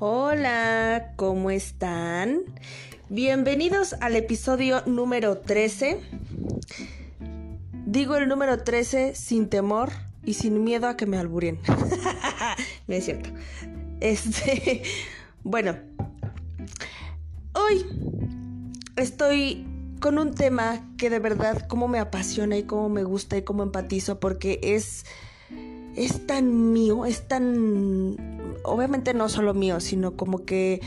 Hola, ¿cómo están? Bienvenidos al episodio número 13. Digo el número 13 sin temor y sin miedo a que me alburen. no es cierto. Este, bueno, hoy estoy con un tema que de verdad como me apasiona y como me gusta y como empatizo porque es es tan mío, es tan obviamente no solo mío, sino como que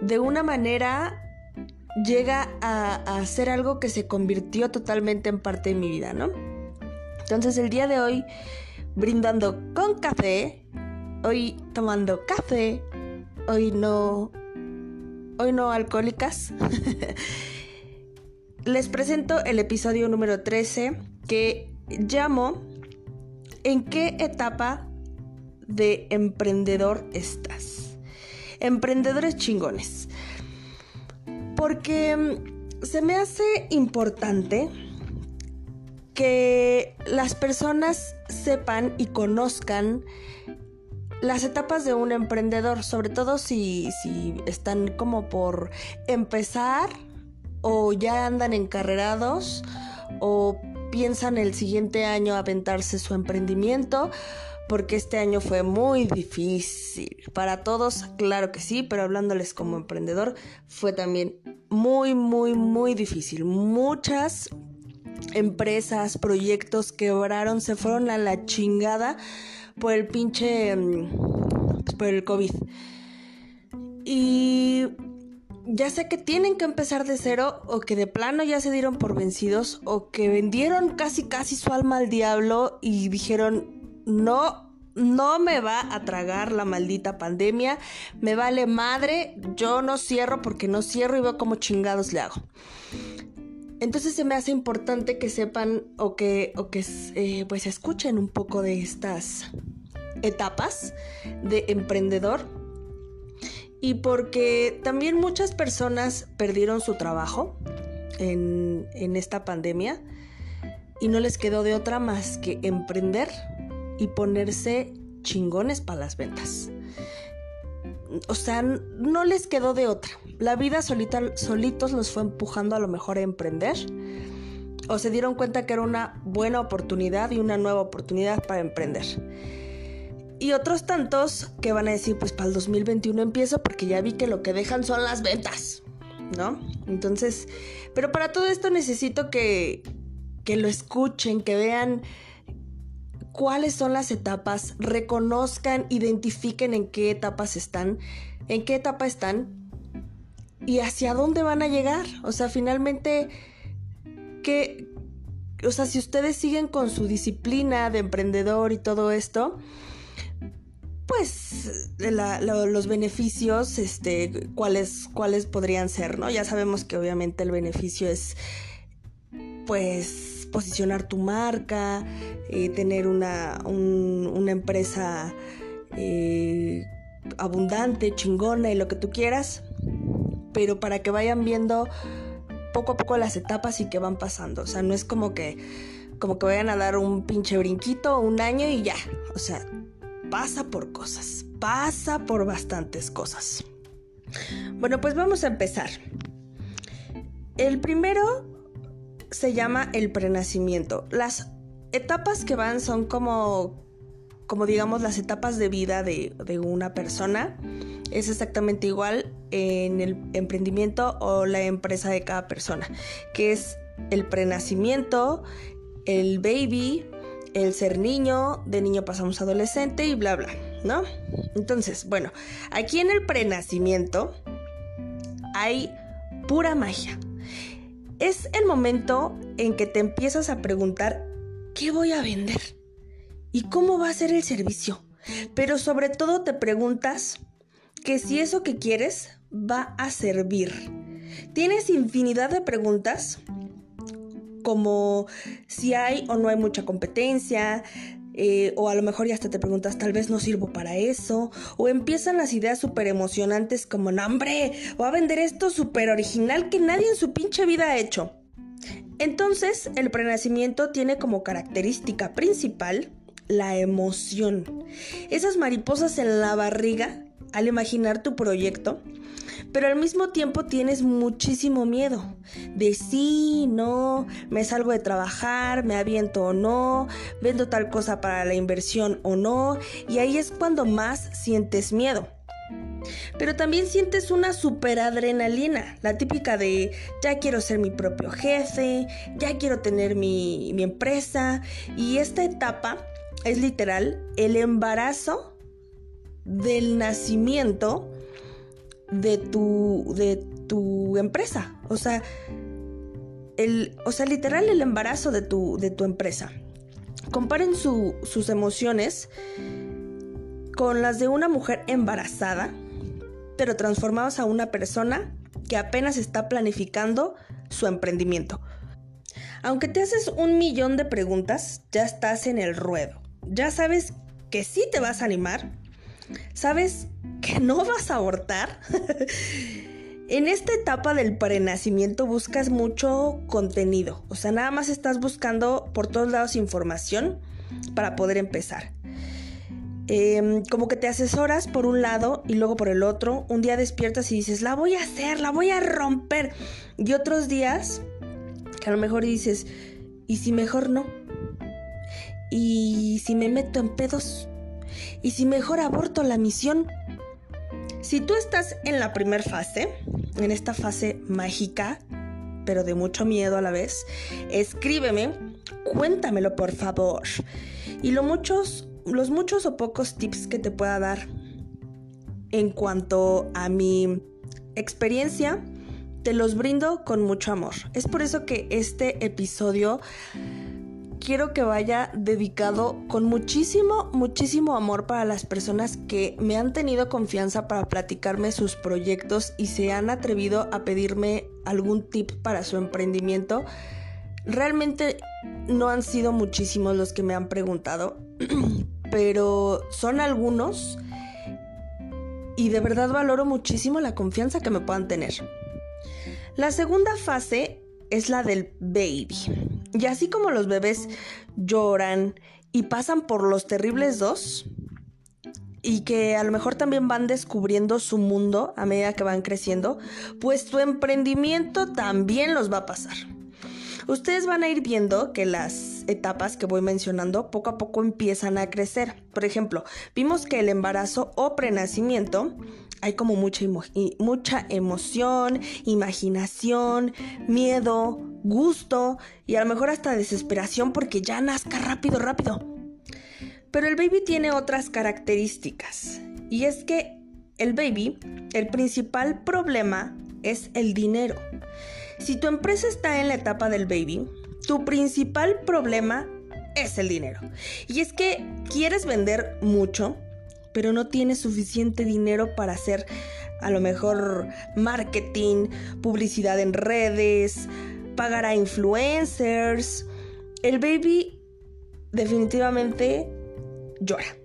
de una manera llega a, a, ser algo que se convirtió totalmente en parte de mi vida, ¿no? Entonces el día de hoy, brindando con café, hoy tomando café, hoy no, hoy no alcohólicas, les presento el episodio número 13 que llamo ¿En qué etapa de emprendedor estás. Emprendedores chingones. Porque mm, se me hace importante que las personas sepan y conozcan las etapas de un emprendedor, sobre todo si, si están como por empezar o ya andan encarrerados o piensan el siguiente año aventarse su emprendimiento porque este año fue muy difícil. Para todos, claro que sí, pero hablándoles como emprendedor, fue también muy, muy, muy difícil. Muchas empresas, proyectos quebraron, se fueron a la chingada por el pinche... Pues, por el COVID. Y ya sé que tienen que empezar de cero o que de plano ya se dieron por vencidos o que vendieron casi casi su alma al diablo y dijeron no, no me va a tragar la maldita pandemia, me vale madre, yo no cierro porque no cierro y veo cómo chingados le hago. Entonces se me hace importante que sepan o que, o que eh, pues escuchen un poco de estas etapas de emprendedor. Y porque también muchas personas perdieron su trabajo en, en esta pandemia y no les quedó de otra más que emprender y ponerse chingones para las ventas. O sea, no les quedó de otra. La vida solita, solitos los fue empujando a lo mejor a emprender. O se dieron cuenta que era una buena oportunidad y una nueva oportunidad para emprender. Y otros tantos que van a decir, pues para el 2021 empiezo porque ya vi que lo que dejan son las ventas. ¿No? Entonces, pero para todo esto necesito que, que lo escuchen, que vean cuáles son las etapas, reconozcan, identifiquen en qué etapas están, en qué etapa están y hacia dónde van a llegar. O sea, finalmente, que, o sea, si ustedes siguen con su disciplina de emprendedor y todo esto, pues los beneficios, este, cuáles, cuáles podrían ser, ¿no? Ya sabemos que obviamente el beneficio es, pues, posicionar tu marca, eh, tener una, una empresa eh, abundante, chingona y lo que tú quieras, pero para que vayan viendo poco a poco las etapas y que van pasando. O sea, no es como que, como que vayan a dar un pinche brinquito un año y ya. O sea, pasa por cosas, pasa por bastantes cosas. Bueno, pues vamos a empezar. El primero se llama el prenacimiento. Las etapas que van son como, como digamos, las etapas de vida de, de una persona. Es exactamente igual en el emprendimiento o la empresa de cada persona, que es el prenacimiento, el baby, el ser niño, de niño pasamos adolescente y bla bla, ¿no? Entonces, bueno, aquí en el prenacimiento hay pura magia es el momento en que te empiezas a preguntar, ¿qué voy a vender? ¿Y cómo va a ser el servicio? Pero sobre todo te preguntas que si eso que quieres va a servir. Tienes infinidad de preguntas como si hay o no hay mucha competencia, eh, o a lo mejor ya hasta te preguntas, tal vez no sirvo para eso. O empiezan las ideas súper emocionantes como, no, hombre, a vender esto súper original que nadie en su pinche vida ha hecho. Entonces, el prenacimiento tiene como característica principal la emoción. Esas mariposas en la barriga al imaginar tu proyecto, pero al mismo tiempo tienes muchísimo miedo de sí, no, me salgo de trabajar, me aviento o no, vendo tal cosa para la inversión o no, y ahí es cuando más sientes miedo. Pero también sientes una super adrenalina, la típica de ya quiero ser mi propio jefe, ya quiero tener mi, mi empresa, y esta etapa es literal el embarazo del nacimiento de tu, de tu empresa. O sea, el, o sea, literal el embarazo de tu, de tu empresa. Comparen sus emociones con las de una mujer embarazada, pero transformados a una persona que apenas está planificando su emprendimiento. Aunque te haces un millón de preguntas, ya estás en el ruedo. Ya sabes que sí te vas a animar, ¿Sabes que no vas a abortar? en esta etapa del prenacimiento buscas mucho contenido, o sea, nada más estás buscando por todos lados información para poder empezar. Em, como que te asesoras por un lado y luego por el otro. Un día despiertas y dices, la voy a hacer, la voy a romper. Y otros días, a lo mejor dices, ¿y si mejor no? ¿Y si me meto en pedos? ¿Y si mejor aborto la misión? Si tú estás en la primera fase, en esta fase mágica, pero de mucho miedo a la vez, escríbeme, cuéntamelo por favor. Y muchos, los muchos o pocos tips que te pueda dar en cuanto a mi experiencia, te los brindo con mucho amor. Es por eso que este episodio quiero que vaya dedicado con muchísimo, muchísimo amor para las personas que me han tenido confianza para platicarme sus proyectos y se han atrevido a pedirme algún tip para su emprendimiento. Realmente no han sido muchísimos los que me han preguntado, pero son algunos y de verdad valoro muchísimo la confianza que me puedan tener. La segunda fase es la del baby. Y así como los bebés lloran y pasan por los terribles dos, y que a lo mejor también van descubriendo su mundo a medida que van creciendo, pues tu emprendimiento también los va a pasar. Ustedes van a ir viendo que las etapas que voy mencionando poco a poco empiezan a crecer. Por ejemplo, vimos que el embarazo o prenacimiento hay como mucha, mucha emoción, imaginación, miedo, gusto y a lo mejor hasta desesperación porque ya nazca rápido, rápido. Pero el baby tiene otras características y es que el baby, el principal problema es el dinero. Si tu empresa está en la etapa del baby, tu principal problema es el dinero. Y es que quieres vender mucho, pero no tienes suficiente dinero para hacer a lo mejor marketing, publicidad en redes, pagar a influencers. El baby definitivamente llora.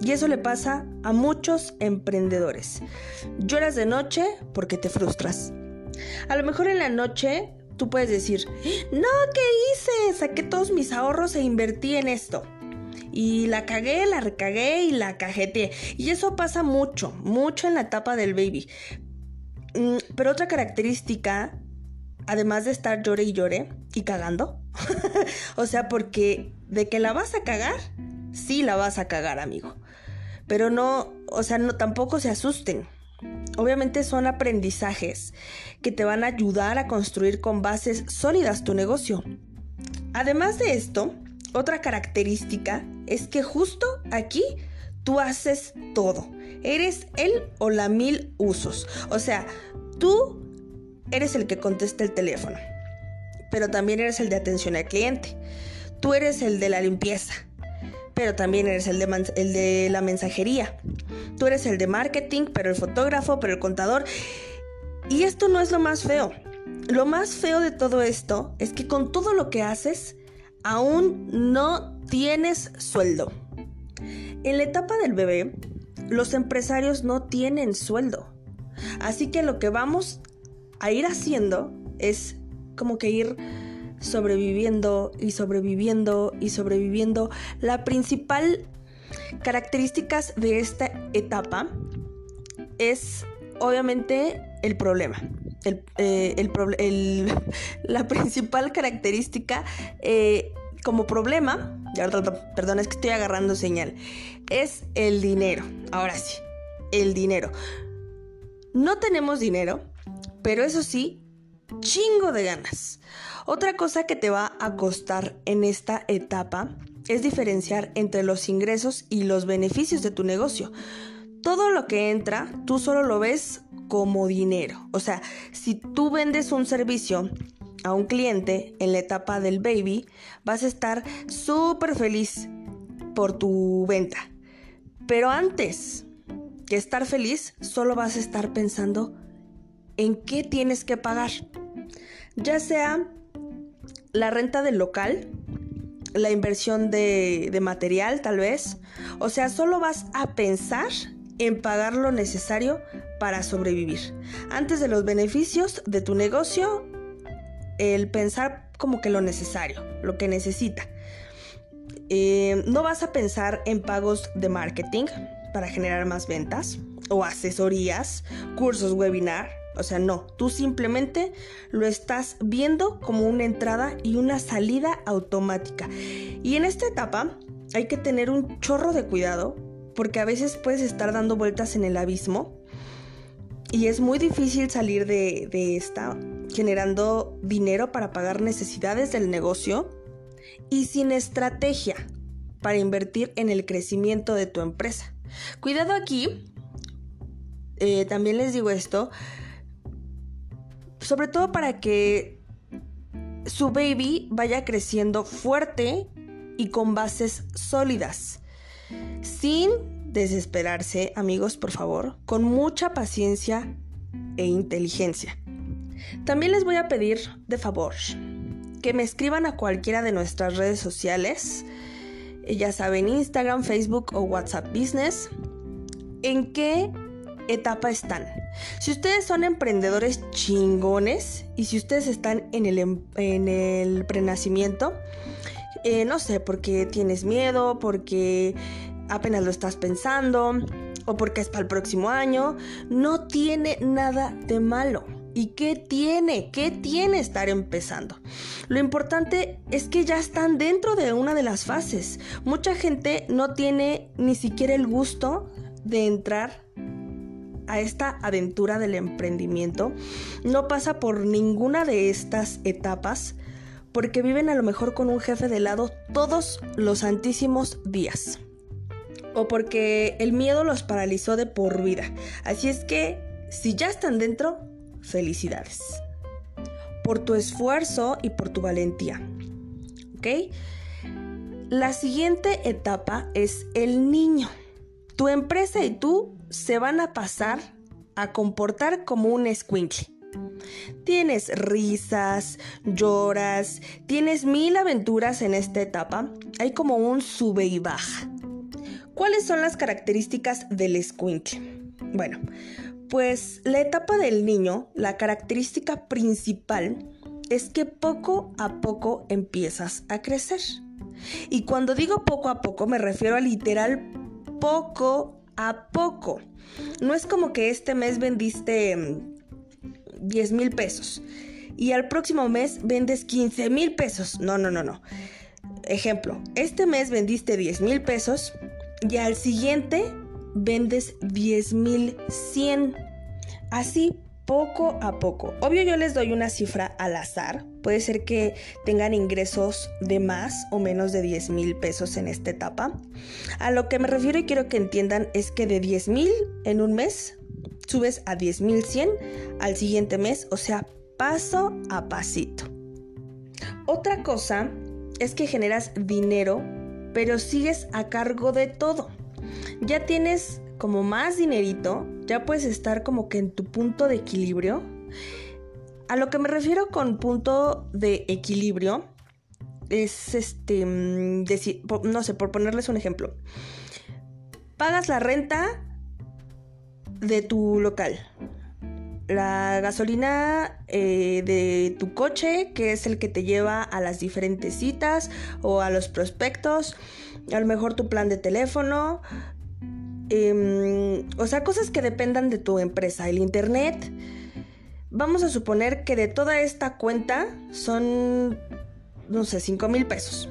Y eso le pasa a muchos emprendedores. Lloras de noche porque te frustras. A lo mejor en la noche tú puedes decir, no, ¿qué hice? Saqué todos mis ahorros e invertí en esto y la cagué, la recagué y la cajeteé. Y eso pasa mucho, mucho en la etapa del baby. Mm, pero otra característica, además de estar llore y llore y cagando, o sea, porque de que la vas a cagar, sí la vas a cagar, amigo. Pero no, o sea, no tampoco se asusten. Obviamente son aprendizajes que te van a ayudar a construir con bases sólidas tu negocio. Además de esto, otra característica es que justo aquí tú haces todo. Eres él o la mil usos. O sea, tú eres el que contesta el teléfono, pero también eres el de atención al cliente. Tú eres el de la limpieza, pero también eres el de, el de la mensajería. Tú eres el de marketing, pero el fotógrafo, pero el contador. Y esto no es lo más feo. Lo más feo de todo esto es que con todo lo que haces, aún no tienes sueldo. En la etapa del bebé, los empresarios no tienen sueldo. Así que lo que vamos a ir haciendo es como que ir sobreviviendo y sobreviviendo y sobreviviendo. La principal características de esta etapa es obviamente el problema. Eh, la principal característica eh, como problema, perdón, es que estoy agarrando señal, es el dinero. Ahora sí, el dinero. No tenemos dinero, pero eso sí, chingo de ganas. Otra cosa que te va a costar en esta etapa es diferenciar entre los ingresos y los beneficios de tu negocio. Todo lo que entra, tú solo lo ves como dinero. O sea, si tú vendes un servicio a un cliente en la etapa del baby, vas a estar súper feliz por tu venta. Pero antes que estar feliz, solo vas a estar pensando en qué tienes que pagar. Ya sea la renta del local, la inversión de, de material tal vez. O sea, solo vas a pensar en pagar lo necesario para sobrevivir. Antes de los beneficios de tu negocio, el pensar como que lo necesario, lo que necesita. Eh, no vas a pensar en pagos de marketing para generar más ventas o asesorías, cursos, webinar. O sea, no, tú simplemente lo estás viendo como una entrada y una salida automática. Y en esta etapa hay que tener un chorro de cuidado porque a veces puedes estar dando vueltas en el abismo y es muy difícil salir de, esta generando dinero para pagar necesidades del negocio y sin estrategia para invertir en el crecimiento de tu empresa. Cuidado aquí, eh, también les digo esto, sobre todo para que su baby vaya creciendo fuerte y con bases sólidas sin desesperarse, amigos, por favor, con mucha paciencia e inteligencia. También les voy a pedir de favor que me escriban a cualquiera de nuestras redes sociales, ya saben, Instagram, Facebook o WhatsApp Business, en qué etapa están. Si ustedes son emprendedores chingones y si ustedes están en el, em, en el prenacimiento, eh, no sé, porque tienes miedo, porque apenas lo estás pensando o porque es para el próximo año, no tiene nada de malo. ¿Y qué tiene? ¿Qué tiene estar empezando? Lo importante es que ya están dentro de una de las fases. Mucha gente no tiene ni siquiera el gusto de entrar a esta aventura del emprendimiento. No pasa por ninguna de estas etapas porque viven a lo mejor con un jefe de lado todos los santísimos días. O porque el miedo los paralizó de por vida. Así es que, si ya están dentro, felicidades. Por tu esfuerzo y por tu valentía. ¿Ok? La siguiente etapa es el niño. Tu empresa y tú se van a pasar a comportar como un squinkle. Tienes risas, lloras, tienes mil aventuras en esta etapa. Hay como un sube y baja. ¿Cuáles son las características del escuincle? Bueno, pues la etapa del niño, la característica principal es que poco a poco empiezas a crecer. Y cuando digo poco a poco me refiero a literal poco a poco. No es como que este mes vendiste 10 mil pesos y al próximo mes vendes 15 mil pesos. No, no, no, no. Ejemplo, este mes vendiste 10 mil pesos y al siguiente vendes 10 mil 100. Así poco a poco. Obvio yo les doy una cifra al azar. Puede ser que tengan ingresos de más o menos de 10 mil pesos en esta etapa. A lo que me refiero y quiero que entiendan es que de 10 mil en un mes subes a 10.100 al siguiente mes, o sea, paso a pasito. Otra cosa es que generas dinero, pero sigues a cargo de todo. Ya tienes como más dinerito, ya puedes estar como que en tu punto de equilibrio. A lo que me refiero con punto de equilibrio es este, mm, decir, no sé, por ponerles un ejemplo. Pagas la renta de tu local. La gasolina eh, de tu coche, que es el que te lleva a las diferentes citas o a los prospectos. A lo mejor tu plan de teléfono. Em, o sea, cosas que dependan de tu empresa. El internet. Vamos a suponer que de toda esta cuenta son, no sé, 5 mil pesos.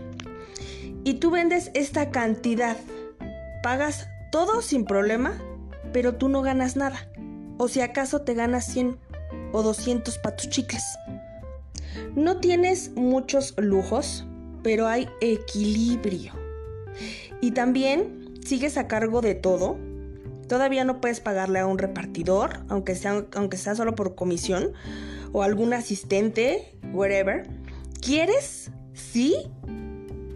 Y tú vendes esta cantidad. Pagas todo sin problema, pero tú no ganas nada. O si acaso te ganas 100 o 200 para tus chicles. No tienes muchos lujos, pero hay equilibrio. Y también sigues a cargo de todo. Todavía no puedes pagarle a un repartidor, aunque sea, aunque sea solo por comisión, o algún asistente, whatever. ¿Quieres? Sí,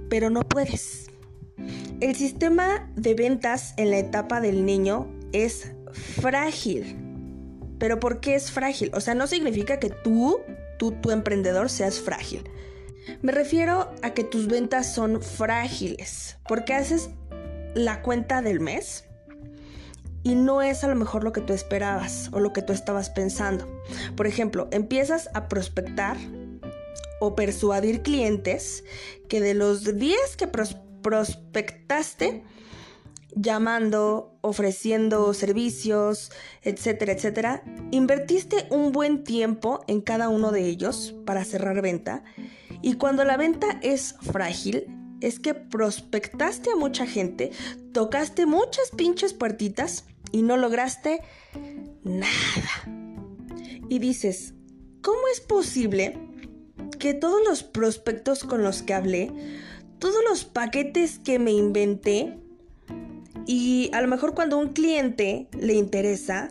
pero no puedes. El sistema de ventas en la etapa del niño es frágil. ¿Pero por qué es frágil? O sea, no significa que tú, tú, tu emprendedor, seas frágil. Me refiero a que tus ventas son frágiles, porque haces la cuenta del mes y no es a lo mejor lo que tú esperabas o lo que tú estabas pensando. Por ejemplo, empiezas a prospectar o persuadir clientes que de los 10 que prospectaste, llamando, ofreciendo servicios, etcétera, etcétera, invertiste un buen tiempo en cada uno de ellos para cerrar venta y cuando la venta es frágil, es que prospectaste a mucha gente, tocaste muchas pinches puertitas y no lograste nada. Y dices, ¿cómo es posible que todos los prospectos con los que hablé, todos los paquetes que me inventé, y a lo mejor cuando un cliente le interesa,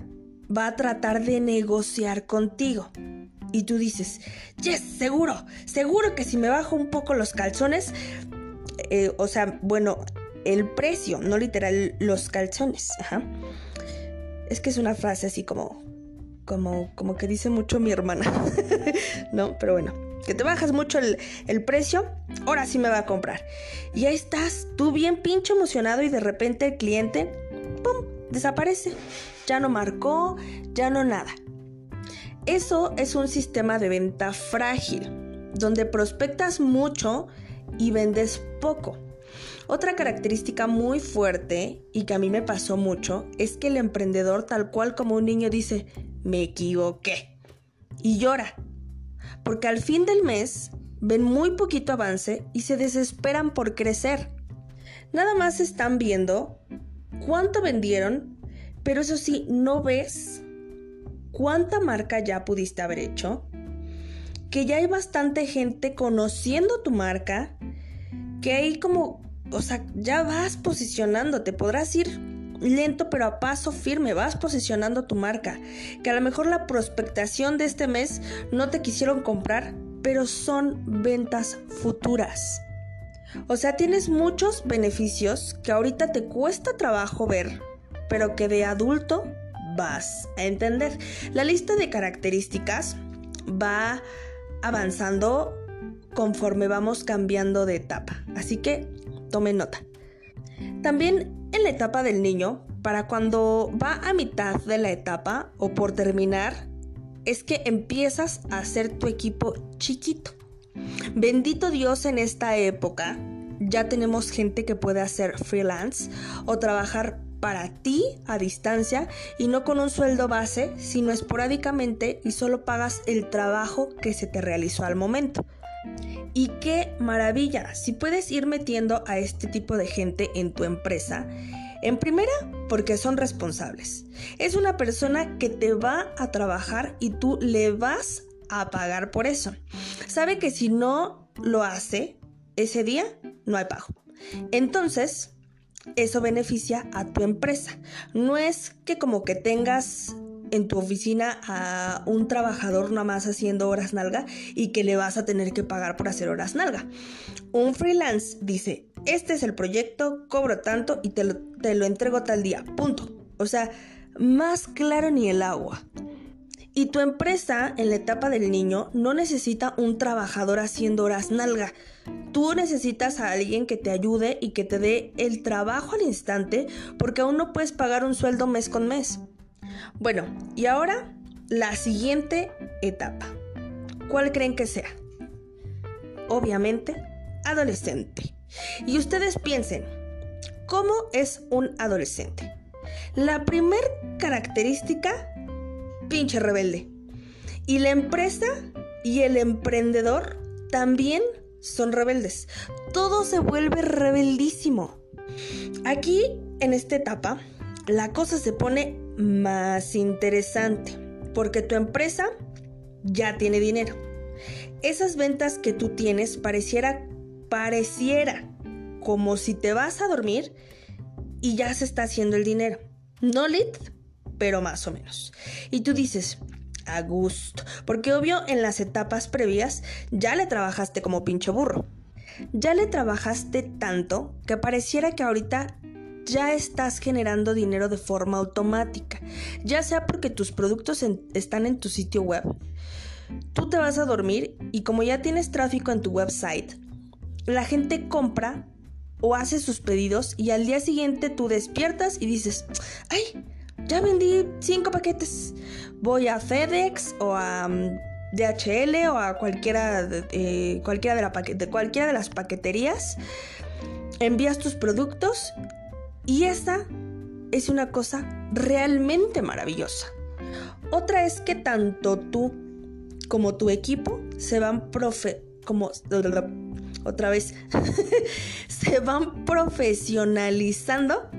va a tratar de negociar contigo. Y tú dices, yes, seguro, seguro que si me bajo un poco los calzones, eh, o sea, bueno, el precio, no literal los calzones. Es que es una frase así como, como, como que dice mucho mi hermana, ¿no? Pero bueno, que te bajas mucho el, el, precio, ahora sí me va a comprar. Y ahí estás, tú bien pinche emocionado y de repente el cliente, ¡pum!, desaparece. Ya no marcó, ya no nada. Eso es un sistema de venta frágil, donde prospectas mucho y vendes poco. Otra característica muy fuerte y que a mí me pasó mucho es que el emprendedor tal cual como un niño dice, me equivoqué. Y llora. Porque al fin del mes ven muy poquito avance y se desesperan por crecer. Nada más están viendo cuánto vendieron, pero eso sí, no ves cuánta marca ya pudiste haber hecho, que ya hay bastante gente conociendo tu marca, que hay como, o sea, ya vas posicionándote, podrás ir lento pero a paso firme, vas posicionando tu marca, que a lo mejor la prospectación de este mes no te quisieron comprar, pero son ventas futuras. O sea, tienes muchos beneficios que ahorita te cuesta trabajo ver, pero que de adulto vas a entender. La lista de características va avanzando conforme vamos cambiando de etapa. Así que tome nota. También en la etapa del niño, para cuando va a mitad de la etapa o por terminar, es que empiezas a hacer tu equipo chiquito. Bendito Dios en esta época, ya tenemos gente que puede hacer freelance o trabajar para ti a distancia y no con un sueldo base, sino esporádicamente y solo pagas el trabajo que se te realizó al momento. Y qué maravilla, si puedes ir metiendo a este tipo de gente en tu empresa, en primera, porque son responsables. Es una persona que te va a trabajar y tú le vas a pagar por eso. Sabe que si no lo hace, ese día no hay pago. Entonces, eso beneficia a tu empresa. No es que como que tengas en tu oficina a un trabajador nada más haciendo horas nalga y que le vas a tener que pagar por hacer horas nalga. Un freelance dice, este es el proyecto, cobro tanto y te lo, te lo entrego tal día, punto. O sea, más claro ni el agua. Y tu empresa en la etapa del niño no necesita un trabajador haciendo horas nalga. Tú necesitas a alguien que te ayude y que te dé el trabajo al instante porque aún no puedes pagar un sueldo mes con mes. Bueno, y ahora la siguiente etapa. ¿Cuál creen que sea? Obviamente, adolescente. Y ustedes piensen, ¿cómo es un adolescente? La primer característica, pinche rebelde. Y la empresa y el emprendedor también son rebeldes. Todo se vuelve rebeldísimo. Aquí, en esta etapa, la cosa se pone más interesante porque tu empresa ya tiene dinero. Esas ventas que tú tienes pareciera, pareciera como si te vas a dormir y ya se está haciendo el dinero. No lit, pero más o menos. Y tú dices, a gusto, porque obvio en las etapas previas ya le trabajaste como pincho burro. Ya le trabajaste tanto que pareciera que ahorita ya estás generando dinero de forma automática, ya sea porque tus productos están en tu sitio web. Tú te vas a dormir y como ya tienes tráfico en tu website, la gente compra o hace sus pedidos y al día siguiente tú despiertas y dices, ay, ya vendí cinco paquetes. Voy a FedEx o a mm, DHL o a cualquiera, eh, cualquiera, de la cualquiera de las paqueterías. Envías tus productos y esa es una cosa realmente maravillosa. Otra es que tanto tú como tu equipo se van profe como otra vez se van profesionalizando.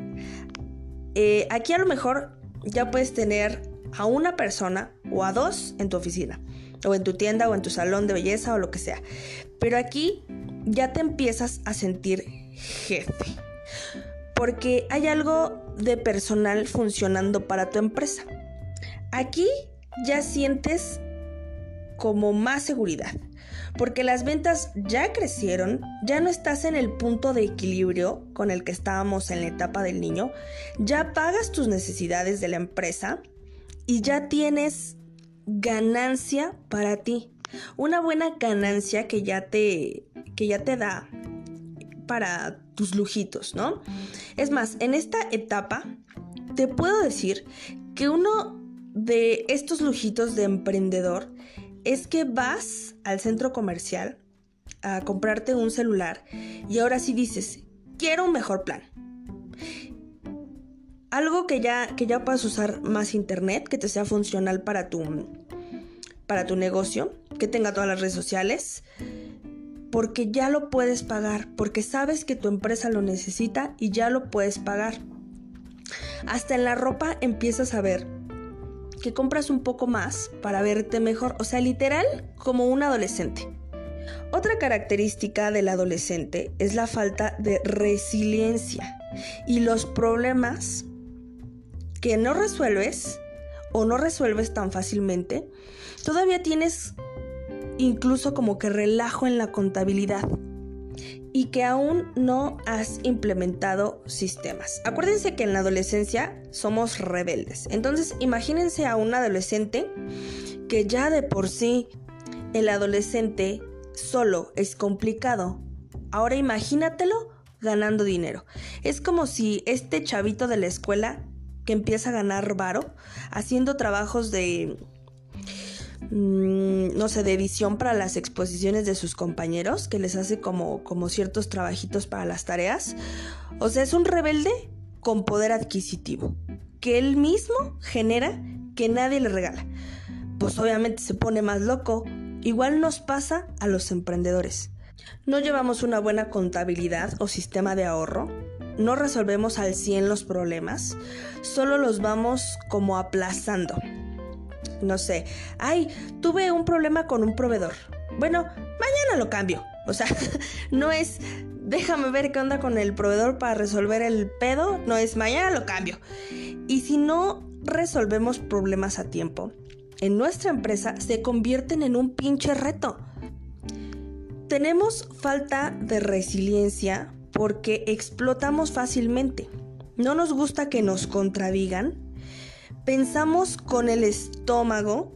Eh, aquí a lo mejor ya puedes tener a una persona o a dos en tu oficina, o en tu tienda, o en tu salón de belleza, o lo que sea. Pero aquí ya te empiezas a sentir jefe. Porque hay algo de personal funcionando para tu empresa. Aquí ya sientes como más seguridad porque las ventas ya crecieron, ya no estás en el punto de equilibrio con el que estábamos en la etapa del niño, ya pagas tus necesidades de la empresa y ya tienes ganancia para ti. Una buena ganancia que ya te, que ya te da para tus lujitos, ¿no? Es más, en esta etapa te puedo decir que uno de estos lujitos de emprendedor es que vas al centro comercial a comprarte un celular y ahora sí dices, quiero un mejor plan. Algo que ya, que ya puedas usar más internet, que te sea funcional para tu, para tu negocio, que tenga todas las redes sociales, porque ya lo puedes pagar, porque sabes que tu empresa lo necesita y ya lo puedes pagar. Hasta en la ropa empiezas a ver que compras un poco más para verte mejor, o sea, literal como un adolescente. Otra característica del adolescente es la falta de resiliencia y los problemas que no resuelves o no resuelves tan fácilmente, todavía tienes incluso como que relajo en la contabilidad y que aún no has implementado sistemas. Acuérdense que en la adolescencia somos rebeldes. Entonces imagínense a un adolescente que ya de por sí el adolescente solo es complicado. Ahora imagínatelo ganando dinero. Es como si este chavito de la escuela que empieza a ganar varo haciendo trabajos de no sé, de edición para las exposiciones de sus compañeros, que les hace como, como ciertos trabajitos para las tareas. O sea, es un rebelde con poder adquisitivo, que él mismo genera que nadie le regala. Pues obviamente se pone más loco. Igual nos pasa a los emprendedores. No llevamos una buena contabilidad o sistema de ahorro, no resolvemos al 100 los problemas, solo los vamos como aplazando no sé, ay, tuve un problema con un proveedor. Bueno, mañana lo cambio. O sea, no es, déjame ver qué onda con el proveedor para resolver el pedo. No es, mañana lo cambio. Y si no resolvemos problemas a tiempo, en nuestra empresa se convierten en un pinche reto. Tenemos falta de resiliencia porque explotamos fácilmente. No nos gusta que nos contradigan pensamos con el estómago,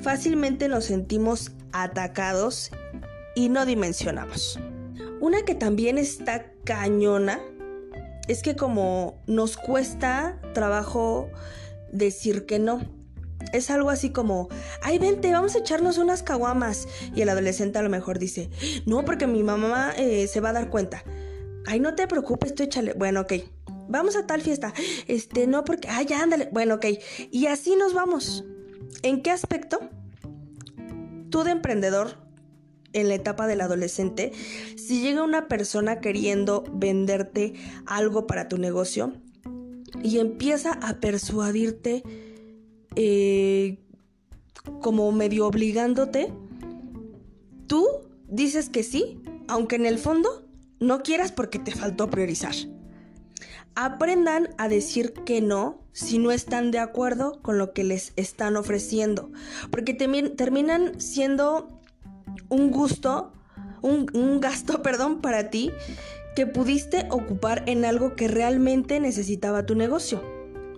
fácilmente nos sentimos atacados y no dimensionamos. Una que también está cañona es que como nos cuesta trabajo decir que no. Es algo así como, ay, vente, vamos a echarnos unas caguamas. Y el adolescente a lo mejor dice, no, porque mi mamá eh, se va a dar cuenta. Ay, no te preocupes, tú échale. Bueno, ok. Vamos a tal fiesta. Este, no porque, ay, ya, ándale. Bueno, ok. Y así nos vamos. ¿En qué aspecto? Tú de emprendedor, en la etapa del adolescente, si llega una persona queriendo venderte algo para tu negocio y empieza a persuadirte eh, como medio obligándote, tú dices que sí, aunque en el fondo no quieras porque te faltó priorizar. Aprendan a decir que no si no están de acuerdo con lo que les están ofreciendo, porque terminan siendo un gusto, un, gasto, perdón, para ti que pudiste ocupar en algo que realmente necesitaba tu negocio.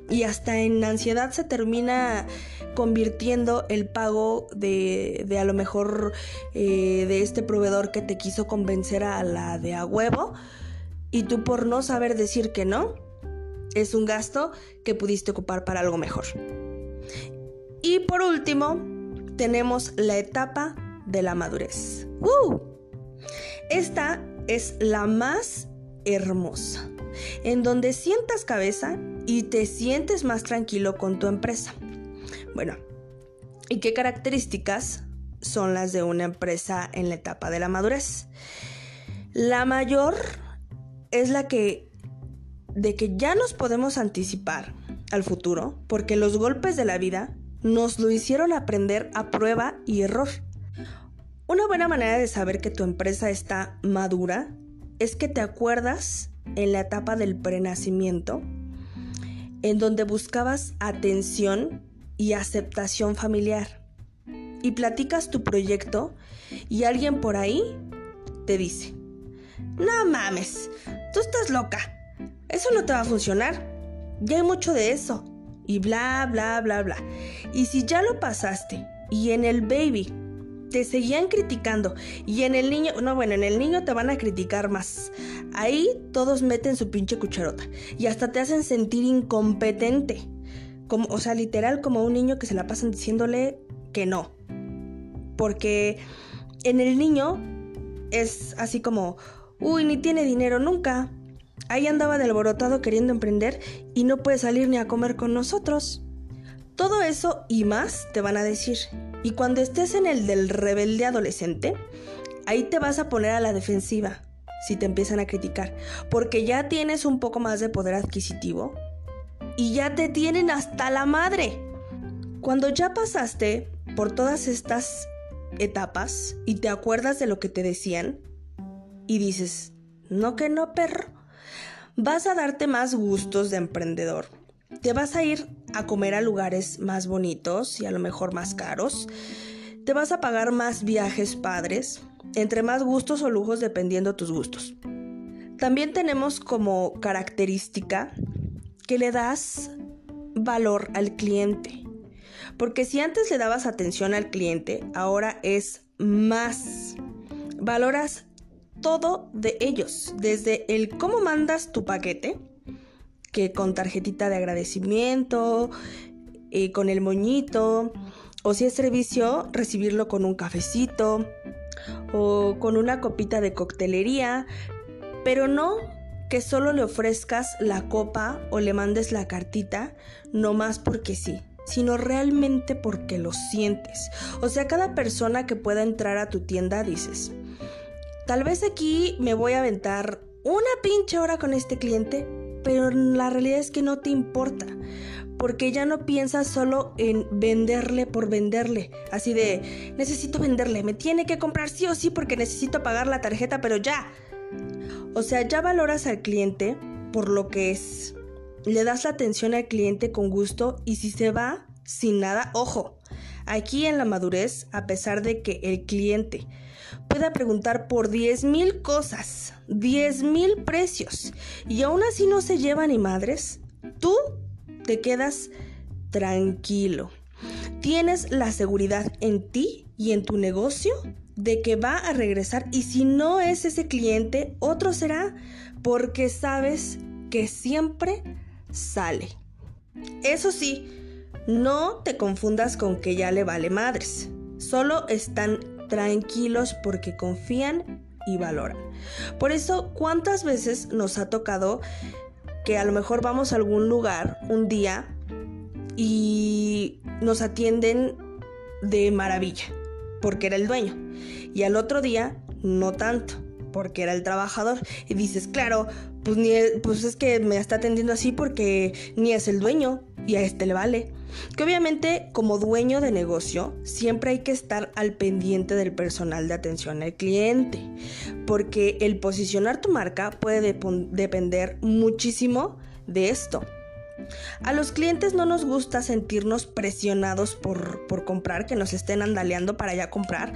Y hasta en ansiedad se termina convirtiendo el pago de, de a lo mejor eh, de este proveedor que te quiso convencer a la de a huevo y tú por no saber decir que no, es un gasto que pudiste ocupar para algo mejor. Y por último, tenemos la etapa de la madurez. Esta es la más hermosa, en donde sientas cabeza y te sientes más tranquilo con tu empresa. Bueno, ¿y qué características son las de una empresa en la etapa de la madurez? La mayor es la que de que ya nos podemos anticipar al futuro porque los golpes de la vida nos lo hicieron aprender a prueba y error. Una buena manera de saber que tu empresa está madura es que te acuerdas en la etapa del prenacimiento en donde buscabas atención y aceptación familiar. Y platicas tu proyecto y alguien por ahí te dice, no mames, tú estás loca, eso no te va a funcionar, ya hay mucho de eso, y bla, bla, bla, bla. Y si ya lo pasaste y en el baby te seguían criticando y en el niño, no bueno, en el niño te van a criticar más. Ahí todos meten su pinche cucharota y hasta te hacen sentir incompetente. Como, o sea, literal como un niño que se la pasan diciéndole que no. Porque en el niño es así como, uy, ni tiene dinero nunca. Ahí andaba de alborotado queriendo emprender y no puede salir ni a comer con nosotros. Todo eso y más te van a decir. Y cuando estés en el del rebelde adolescente, ahí te vas a poner a la defensiva si te empiezan a criticar, porque ya tienes un poco más de poder adquisitivo y ya te tienen hasta la madre. Cuando ya pasaste por todas estas etapas y te acuerdas de lo que te decían y dices, no que no, perro, vas a darte más gustos de emprendedor te vas a ir a comer a lugares más bonitos y a lo mejor más caros. Te vas a pagar más viajes padres, entre más gustos o lujos dependiendo tus gustos. También tenemos como característica que le das valor al cliente. Porque si antes le dabas atención al cliente, ahora es más. Valoras todo de ellos, desde el cómo mandas tu paquete, que con tarjetita de agradecimiento, eh, con el moñito, o si es servicio, recibirlo con un cafecito o con una copita de coctelería, pero no que solo le ofrezcas la copa o le mandes la cartita, no más porque sí, sino realmente porque lo sientes. O sea, cada persona que pueda entrar a tu tienda dices, tal vez aquí me voy a aventar una pinche hora con este cliente, pero la realidad es que no te importa, porque ya no piensas solo en venderle por venderle, así de, necesito venderle, me tiene que comprar sí o sí porque necesito pagar la tarjeta, pero ya. O sea, ya valoras al cliente por lo que es. Le das la atención al cliente con gusto y si se va sin nada, ojo, aquí en la madurez, a pesar de que el cliente pueda preguntar por 10 mil cosas, 10 mil precios y aún así no se lleva ni madres, tú te quedas tranquilo. Tienes la seguridad en ti y en tu negocio de que va a regresar y si no es ese cliente, otro será porque sabes que siempre sale. Eso sí, no te confundas con que ya le vale madres. Solo están tranquilos porque confían y valoran. Por eso, ¿cuántas veces nos ha tocado que a lo mejor vamos a algún lugar un día y nos atienden de maravilla, porque era el dueño. Y al otro día, no tanto, porque era el trabajador. Y dices, claro, pues, ni, pues es que me está atendiendo así porque ni es el dueño y a este le vale. Que obviamente como dueño de negocio siempre hay que estar al pendiente del personal de atención al cliente, porque el posicionar tu marca puede depender muchísimo de esto. A los clientes no nos gusta sentirnos presionados por, por comprar, que nos estén andaleando para ya comprar,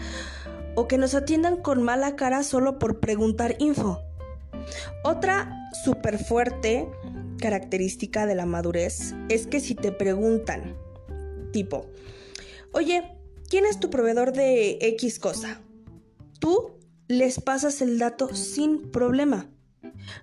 o que nos atiendan con mala cara solo por preguntar info. Otra súper fuerte característica de la madurez es que si te preguntan, tipo, oye, ¿quién es tu proveedor de X cosa? Tú les pasas el dato sin problema.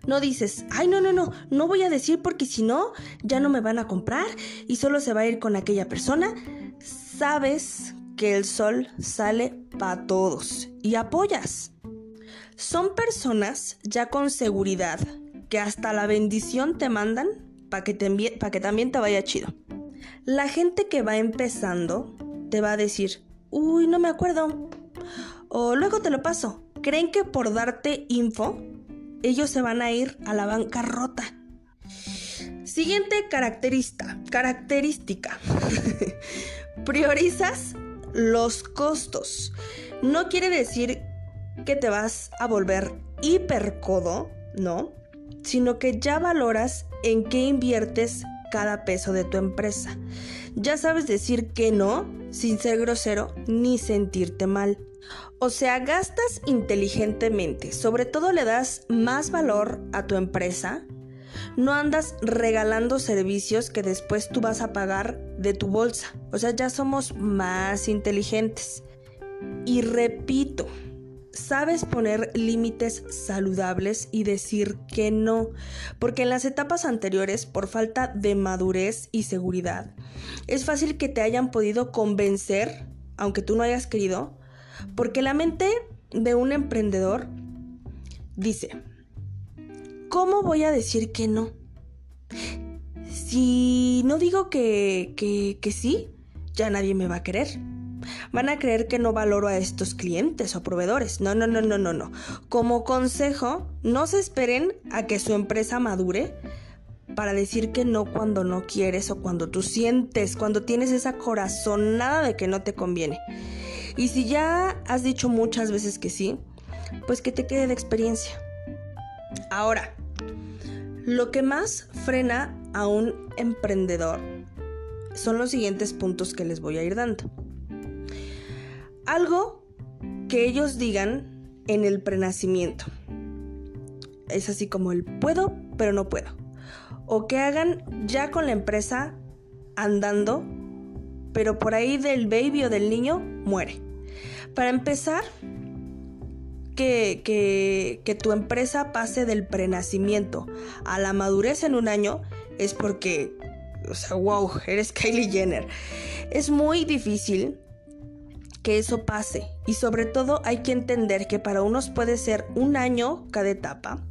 No dices, ay, no, no, no, no voy a decir porque si no, ya no me van a comprar y solo se va a ir con aquella persona. Sabes que el sol sale para todos y apoyas. Son personas ya con seguridad que hasta la bendición te mandan para que, que también te vaya chido. La gente que va empezando te va a decir, uy, no me acuerdo. O luego te lo paso. Creen que por darte info, ellos se van a ir a la bancarrota. Siguiente característica. característica. Priorizas los costos. No quiere decir que te vas a volver hipercodo, ¿no? Sino que ya valoras en qué inviertes cada peso de tu empresa. Ya sabes decir que no sin ser grosero ni sentirte mal. O sea, gastas inteligentemente, sobre todo le das más valor a tu empresa. No andas regalando servicios que después tú vas a pagar de tu bolsa. O sea, ya somos más inteligentes. Y repito, sabes poner límites saludables y decir que no, porque en las etapas anteriores, por falta de madurez y seguridad, es fácil que te hayan podido convencer, aunque tú no hayas querido, porque la mente de un emprendedor dice, ¿cómo voy a decir que no? Si no digo que, que, que sí, ya nadie me va a querer van a creer que no valoro a estos clientes o proveedores. No, no, no, no, no, no. Como consejo, no se esperen a que su empresa madure para decir que no cuando no quieres o cuando tú sientes, cuando tienes esa corazonada de que no te conviene. Y si ya has dicho muchas veces que sí, pues que te quede de experiencia. Ahora, lo que más frena a un emprendedor son los siguientes puntos que les voy a ir dando algo que ellos digan en el prenacimiento. Es así como el puedo, pero no puedo. O que hagan ya con la empresa andando, pero por ahí del baby o del niño muere. Para empezar, que, que, que, tu empresa pase del prenacimiento a la madurez en un año es porque, o sea, wow, eres Kylie Jenner. Es muy difícil que eso pase y sobre todo hay que entender que para unos puede ser un año cada etapa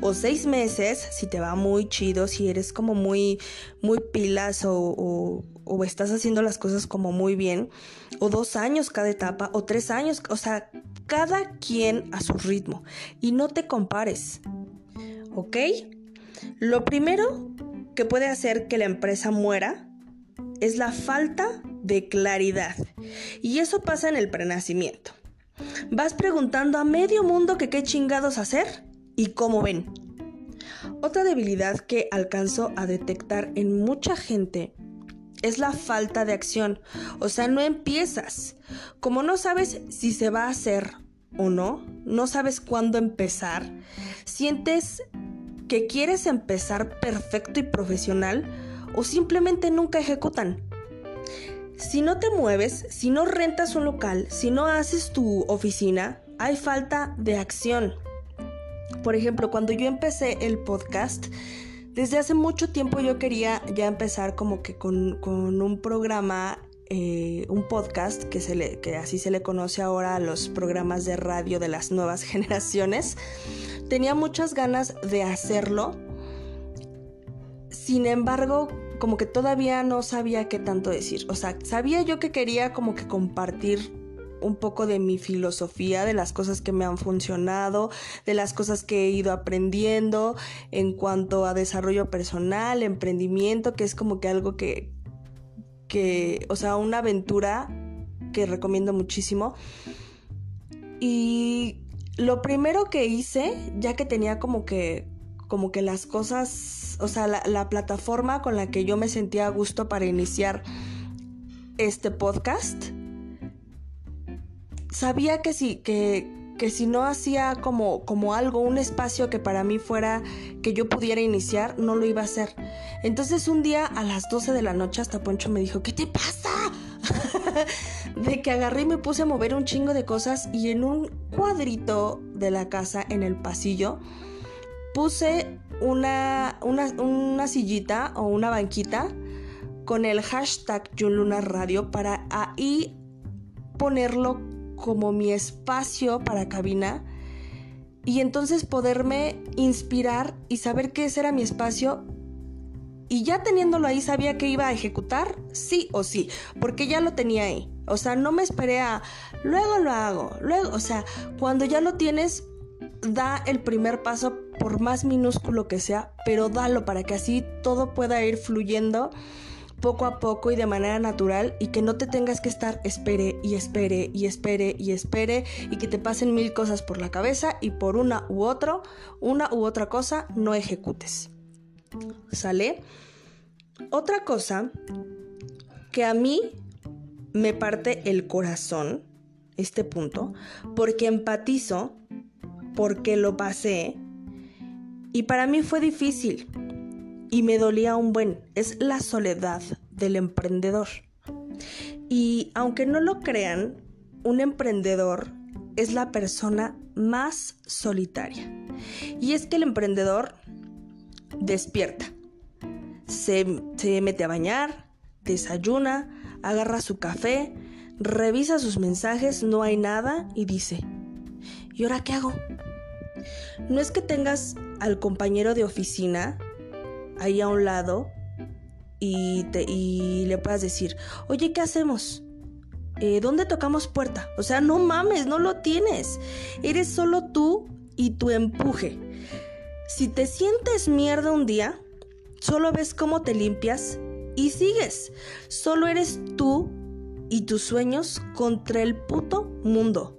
o seis meses si te va muy chido, si eres como muy, muy pilas o, o, estás haciendo las cosas como muy bien, o dos años cada etapa, o tres años, o sea, cada quien a su ritmo y no te compares, ¿ok? Lo primero que puede hacer que la empresa muera es la falta de claridad. Y eso pasa en el prenacimiento. Vas preguntando a medio mundo que qué chingados hacer y cómo ven. Otra debilidad que alcanzo a detectar en mucha gente es la falta de acción. O sea, no empiezas. Como no sabes si se va a hacer o no, no sabes cuándo empezar, sientes que quieres empezar perfecto y profesional o simplemente nunca ejecutan. Si no te mueves, si no rentas un local, si no haces tu oficina, hay falta de acción. Por ejemplo, cuando yo empecé el podcast, desde hace mucho tiempo yo quería ya empezar como que con, un programa, eh, un podcast, que, se le, que así se le conoce ahora a los programas de radio de las nuevas generaciones. Tenía muchas ganas de hacerlo Sin embargo, como que todavía no sabía qué tanto decir. O sea, sabía yo que quería como que compartir un poco de mi filosofía, de las cosas que me han funcionado, de las cosas que he ido aprendiendo en cuanto a desarrollo personal, emprendimiento, que es como que algo que, que o sea, una aventura que recomiendo muchísimo. Y lo primero que hice, ya que tenía como que como que las cosas, o sea, la, plataforma con la que yo me sentía a gusto para iniciar este podcast, sabía que si, que, que si no hacía como, como algo, un espacio que para mí fuera, que yo pudiera iniciar, no lo iba a hacer. Entonces un día a las 12 de la noche hasta Poncho me dijo, ¿qué te pasa? de que agarré y me puse a mover un chingo de cosas y en un cuadrito de la casa, en el pasillo, puse una, una, sillita o una banquita con el hashtag Luna Radio para ahí ponerlo como mi espacio para cabina y entonces poderme inspirar y saber que ese era mi espacio y ya teniéndolo ahí sabía que iba a ejecutar sí o sí, porque ya lo tenía ahí. O sea, no me esperé a luego lo hago, luego, o sea, cuando ya lo tienes da el primer paso por más minúsculo que sea, pero dalo para que así todo pueda ir fluyendo poco a poco y de manera natural y que no te tengas que estar espere y espere y espere y espere y que te pasen mil cosas por la cabeza y por una u otro, una u otra cosa no ejecutes. ¿Sale? Otra cosa que a mí me parte el corazón, este punto, porque empatizo porque lo pasé y para mí fue difícil y me dolía un buen. Es la soledad del emprendedor. Y aunque no lo crean, un emprendedor es la persona más solitaria. Y es que el emprendedor despierta, se, se mete a bañar, desayuna, agarra su café, revisa sus mensajes, no hay nada y dice, ¿y ahora qué hago? No es que tengas al compañero de oficina ahí a un lado y, te, y le puedas decir, oye, ¿qué hacemos? Eh, ¿Dónde tocamos puerta? O sea, no mames, no lo tienes. Eres solo tú y tu empuje. Si te sientes mierda un día, solo ves cómo te limpias y sigues. Solo eres tú y tus sueños contra el puto mundo.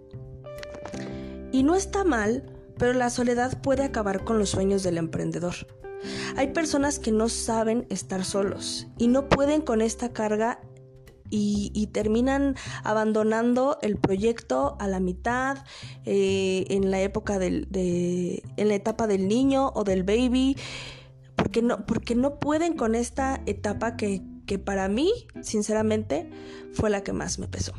Y no está mal pero la soledad puede acabar con los sueños del emprendedor. Hay personas que no saben estar solos y no pueden con esta carga y, terminan abandonando el proyecto a la mitad eh, en la época del, de, en la etapa del niño o del baby porque no, porque no pueden con esta etapa que, que para mí sinceramente fue la que más me pesó.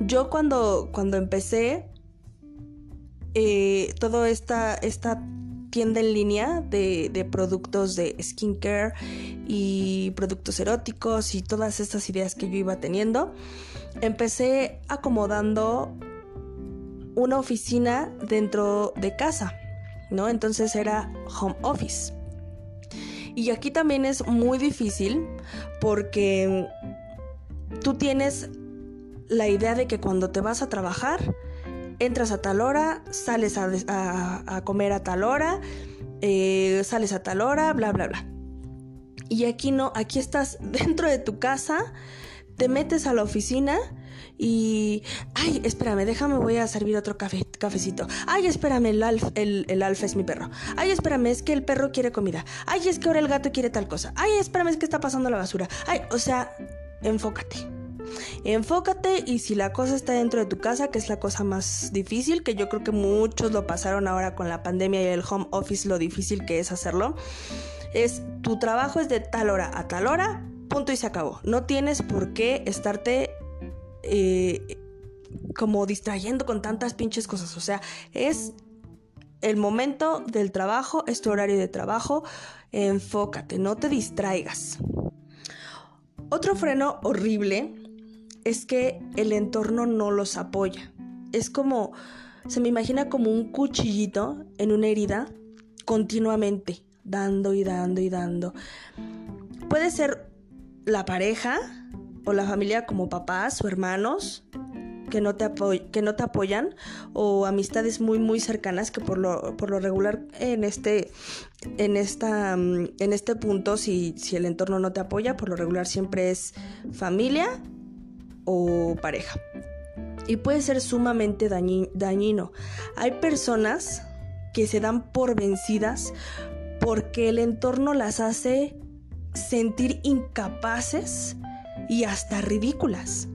Yo cuando, cuando empecé eh, toda esta, esta tienda en línea de, productos de skincare y productos eróticos y todas estas ideas que yo iba teniendo, empecé acomodando una oficina dentro de casa, ¿no? Entonces era home office. Y aquí también es muy difícil porque tú tienes la idea de que cuando te vas a trabajar, entras a tal hora, sales a, comer a tal hora, eh, sales a tal hora, bla, bla, bla. Y aquí no, aquí estás dentro de tu casa, te metes a la oficina y, ay, espérame, déjame, voy a servir otro cafecito. Ay, espérame, el alf, el, el alfa es mi perro. Ay, espérame, es que el perro quiere comida. Ay, es que ahora el gato quiere tal cosa. Ay, espérame, es que está pasando la basura. Ay, o sea, enfócate. Enfócate y si la cosa está dentro de tu casa, que es la cosa más difícil, que yo creo que muchos lo pasaron ahora con la pandemia y el home office, lo difícil que es hacerlo, es tu trabajo es de tal hora a tal hora, punto y se acabó. No tienes por qué estarte... Eh, como distrayendo con tantas pinches cosas. O sea, es el momento del trabajo, es tu horario de trabajo. Enfócate, no te distraigas. Otro freno horrible es que el entorno no los apoya. Es como, se me imagina como un cuchillito en una herida continuamente, dando y dando y dando. Puede ser la pareja o la familia como papás o hermanos que no te, que no te apoyan o amistades muy muy cercanas que por lo, por lo regular en este en esta en este punto si, si el entorno no te apoya por lo regular siempre es familia o pareja y puede ser sumamente dañino. Hay personas que se dan por vencidas porque el entorno las hace sentir incapaces y hasta ridículas.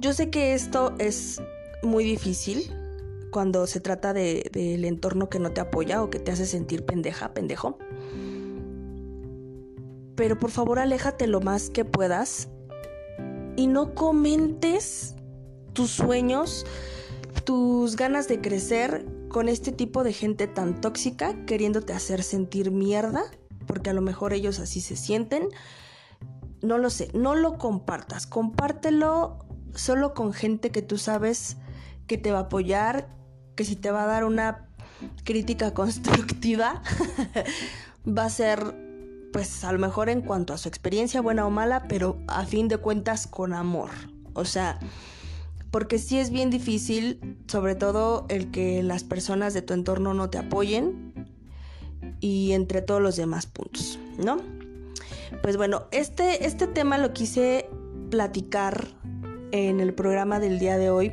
Yo sé que esto es muy difícil cuando se trata del de, entorno que no te apoya o que te hace sentir pendeja, pendejo. Pero por favor aléjate lo más que puedas y no comentes tus sueños, tus ganas de crecer con este tipo de gente tan tóxica, queriéndote hacer sentir mierda, porque a lo mejor ellos así se sienten. No lo sé, no lo compartas, compártelo solo con gente que tú sabes que te va a apoyar, que si te va a dar una crítica constructiva, va a ser pues a lo mejor en cuanto a su experiencia buena o mala, pero a fin de cuentas con amor. O sea, porque sí es bien difícil, sobre todo el que las personas de tu entorno no te apoyen y entre todos los demás puntos, ¿no? Pues bueno, este, este tema lo quise platicar en el programa del día de hoy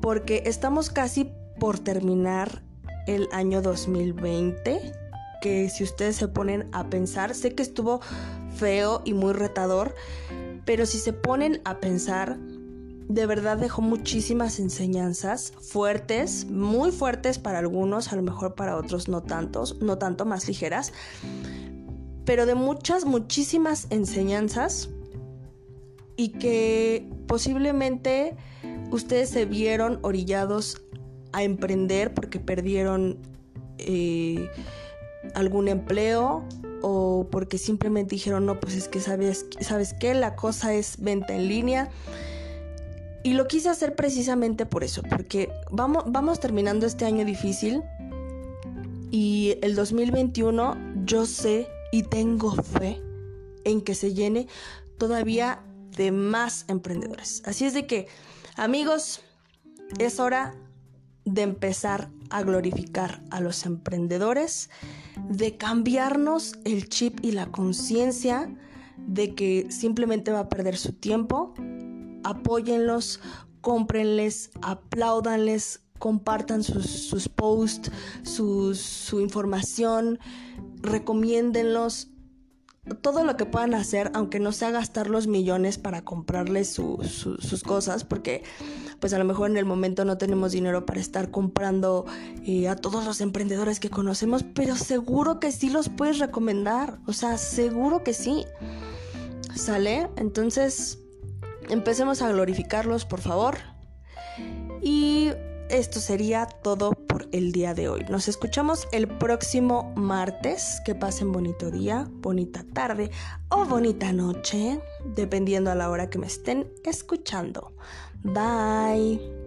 porque estamos casi por terminar el año 2020 que si ustedes se ponen a pensar, sé que estuvo feo y muy retador, pero si se ponen a pensar, de verdad dejó muchísimas enseñanzas fuertes, muy fuertes para algunos, a lo mejor para otros no tantos, no tanto más ligeras, pero de muchas, muchísimas enseñanzas y que posiblemente ustedes se vieron orillados a emprender porque perdieron eh, algún empleo o porque simplemente dijeron no pues es que sabes sabes qué la cosa es venta en línea y lo quise hacer precisamente por eso, porque vamos, vamos terminando este año difícil y el 2021 yo sé y tengo fe en que se llene todavía de más emprendedores. Así es de que, amigos, es hora de empezar a glorificar a los emprendedores, de cambiarnos el chip y la conciencia de que simplemente va a perder su tiempo apóyenlos, cómprenles, apláudanles, compartan sus, posts, su información, recomiéndenlos. Todo lo que puedan hacer, aunque no sea gastar los millones para comprarles sus cosas, porque pues a lo mejor en el momento no tenemos dinero para estar comprando eh, a todos los emprendedores que conocemos, pero seguro que sí los puedes recomendar, o sea, seguro que sí. ¿Sale? Entonces, Empecemos a glorificarlos, por favor. Y esto sería todo por el día de hoy. Nos escuchamos el próximo martes. Que pasen bonito día, bonita tarde o bonita noche, dependiendo a la hora que me estén escuchando. Bye.